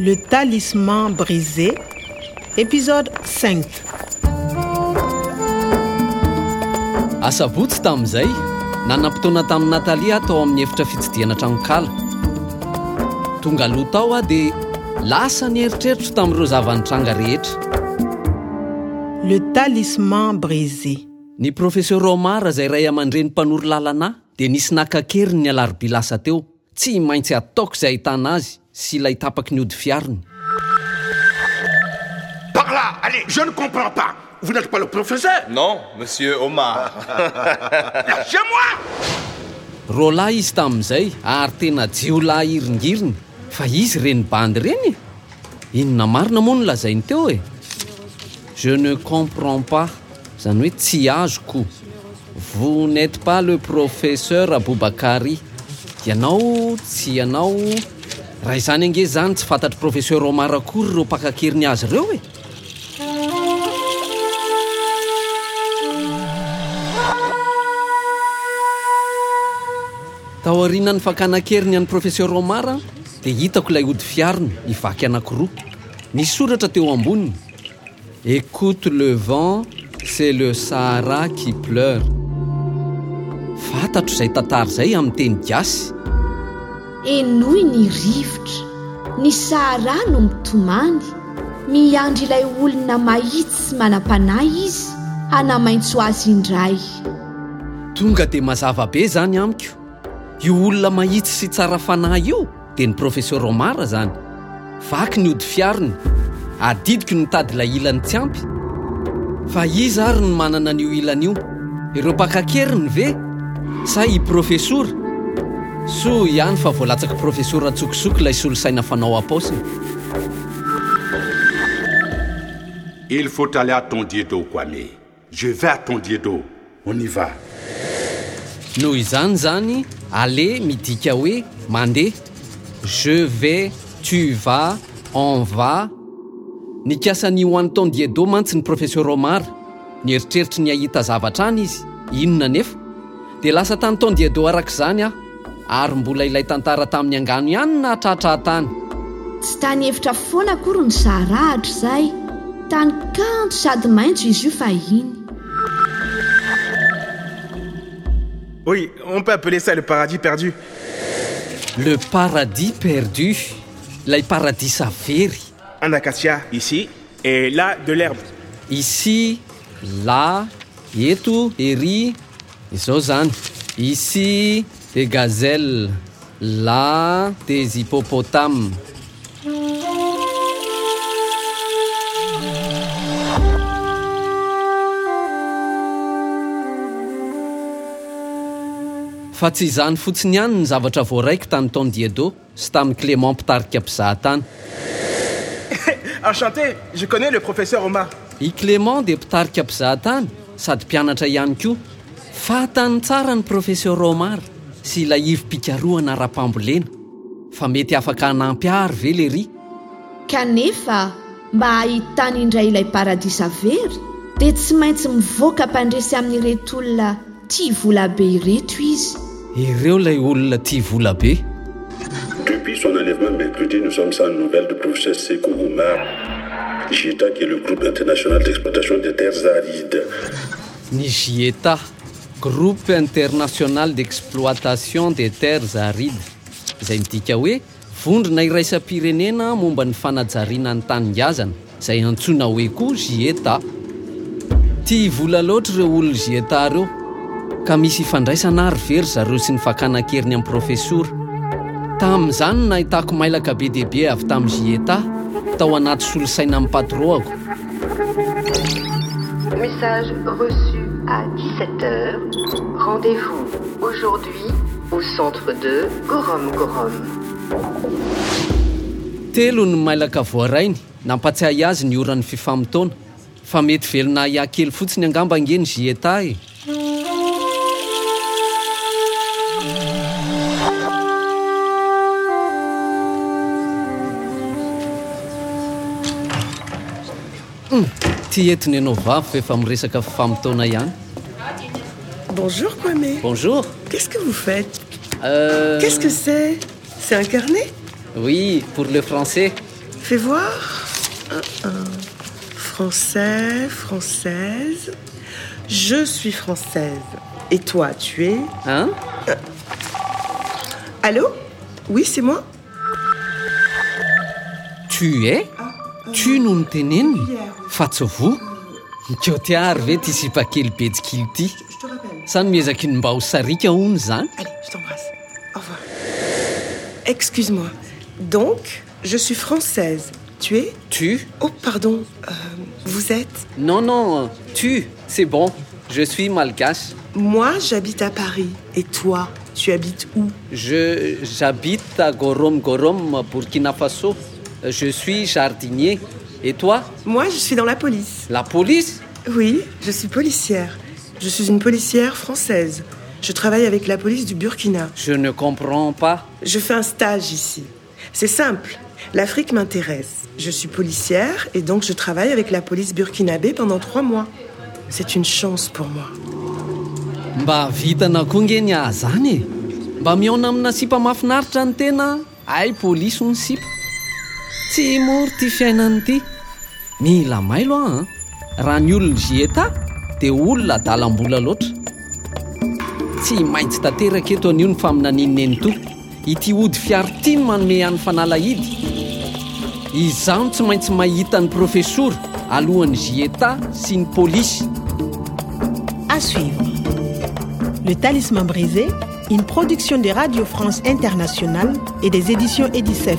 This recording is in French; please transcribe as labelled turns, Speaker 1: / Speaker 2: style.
Speaker 1: Le talisman brisé, épisode 5.
Speaker 2: asabotsy tamin'izay nanam-potoana tamin'ny natalia atao amin'ny efitra fitsidiana tranokala tonga aloha tao aho dia lasa ny heritreritro tamin'ireo zavanytranga rehetra.
Speaker 1: Le talisman brisé.
Speaker 2: Ny professeur omara izay ray aman-dreny mpanory lalanahy dia nisy nakakeriny ny alarobi lasa teo. tsy maintsy ataoko izay ahitana azy sy ilay tapaky ny ody fiariny
Speaker 3: par là allez je ne comprends pas. Vous n'êtes pas le professeur?
Speaker 4: Non monsieur omar.
Speaker 3: Lâchez
Speaker 2: moi! Roalahy izy tamin'izay ary tena jiolahy iringiriny. Fa izy reny bandy reny? Inona marina moa no lazainy teo e? Je ne comprends pas. Zany hoe tsy azoko. Vous n'êtes pas le professeur aboubakary. ianao tsy ianao raha izany ange zany tsy fantatry professeur romarakory reo mpakakeriny azy ireo e. Tao arina ny fakana-keriny any professeur romara dia hitako ilay ody fiarina ivaky anankiroa. Ny soratra teo amboniny. Écoute le vent c'est le sahara qui pleure. Fantatro izay tantara izay amin'ny teny gasy.
Speaker 5: enoy ny rivotra ny sahara no mitomany. Miandry ilay olona mahitsy sy manam-panahy izy hanamaintso azy indray.
Speaker 2: Tonga dia mazava be izany amiko. Io olona mahitsy sy tsara fanahy io dia ny profeseur omara zany. Vaky ny ody fiariny adidiko ny tady ilay ilany tsy ampy. Fa iza ary ny manana an'io ilana io. Ireo mpakakeriny ve? Sa i profesora. soa ihany fa voalatsaka professeur tsokosoko ilay solosaina fanao apaosiny
Speaker 3: il faut aller à ton diedo koame je vais à ton diedo on y va.
Speaker 2: Noho izany zany ale midika hoe mandeha je vais tu vas on va. Nikasany ho any ton diedo mantsy ny professeur omar. Nieritreritra ny ahita zavatra any izy. Inona nefa? Dia lasa tany ton diedo arak'izany aho. Ary mbola ilay tantara tamin'ny angano ihany na tratra tany.
Speaker 5: Tsy tany hevitra foana akory ny sarahatra izay. Tany kanto sady maintso izy io fahiny
Speaker 6: Oui, on peut appeler ça le paradis perdu.
Speaker 2: le paradis perdu. Ilay paradis savery
Speaker 6: Un acacia ici, et là, de l'herbe.
Speaker 2: ici là eto ery izao zany. Ici de gazelle là des hippopotames. fa tsy izany fotsiny ihany ny zavatra voaraiko tany tondiedo sy tamin'ny clément mpitarika mpizahatany.
Speaker 6: Enchanté je connais le professeur omar.
Speaker 2: I clément dia mpitarika mpizahatany sady mpianatra ihany koa. Fatany tsara ny professeur omar. Sy ilay ivy pikaroana ra-pambolena fa mety afaka hanampy ary ve lery
Speaker 5: kanefa mba hahitany indray ilay paradisa very dia tsy maintsy mivoaka mpandresy amin'ireto olona tia volabe ireto izy
Speaker 2: ireo ilay olona tia vola be?
Speaker 7: Depuis son enlèvement mercredi, nous sommes sans nouvelles du professeur Sekou Oumar, JITA, qui est le groupe international d'exploitation des terres arides.
Speaker 2: ny gieta groupe international d'exploitation des terres arides izay midika hoe vondrona iraisam-pirenena momba ny fanajariana ny taningazana izay antsoina hoe koa zieta ty vola loatra ireo olona gieta reo ka misy ifandraisana ary very zareo sy ny fakana-keriny amin'ny profesora. Tamin'izany nahitako mailaka be dehibe avy tamin'ny gieta tao anaty solosaina amin'ny patroako
Speaker 8: message reçu. À 17h. Rendez-vous aujourd'hui au centre de Gorom Gorom.
Speaker 2: telo ny mailaka voarainy nampatsiahy azy ny oran'ny fifamotoana fa mety velona ia kely fotsiny angamba angeny gieta e Hmm, ty entiny ianao vavy fa efa miresaka fifamotoana ihany
Speaker 9: Bonjour Kwame.
Speaker 2: bonjour.
Speaker 9: Qu'est-ce que vous faites?
Speaker 2: Euh,
Speaker 9: Qu'est-ce que c'est? C'est un carnet?
Speaker 2: Oui pour le français.
Speaker 9: Fais voir. Français, française. Je suis française. Et toi, tu es?
Speaker 2: Hein?
Speaker 9: Allô? Oui, c'est moi.
Speaker 2: Tu es? Tu no ny teneniny fa tsy vo keo tiary ve ty sipakely betsikily ty sany miezaky ny mba ho sarika hony zany
Speaker 9: Allez, je t'embrasse. Au revoir. Excuse-moi. Donc, je suis française. Tu es?
Speaker 2: Tu?
Speaker 9: Oh, pardon. Euh, vous êtes?
Speaker 2: Non non. Tu c'est bon. Je suis malgache.
Speaker 9: Moi, j'habite à Paris. Et toi, tu habites où?
Speaker 2: Je j'habite à gorom gorom burkina faso je suis jardinier et toi?
Speaker 9: Moi, je suis dans la police.
Speaker 2: la police?
Speaker 9: Oui, je suis policière. Je suis une policière française. Je travaille avec la police du Burkina.
Speaker 2: je ne comprends pas
Speaker 9: Je fais un stage ici. C'est simple. L'Afrique m'intéresse. Je suis policière et donc je travaille avec la police burkinabé pendant trois mois. C'est une chance pour moi.
Speaker 2: mba vitana koa nge ny ah zany mba miaona amina sipa mahafinaritra ny tena ay polisy ho ny sipa tsy mory ty fiainany ity mila mailo ah raha ny olony zieta dia olona dalam-bola loatra tsy maintsy tanteraka eto an'io ny faminaninny to ity ody fiary ty ny manome an'ny fanalahidy izaho no tsy maintsy mahita ny profesora alohan'ny zieta sy ny polisy
Speaker 1: À suivre. Le Talisman brisé, une production de Radio France Internationale et des éditions Edicef.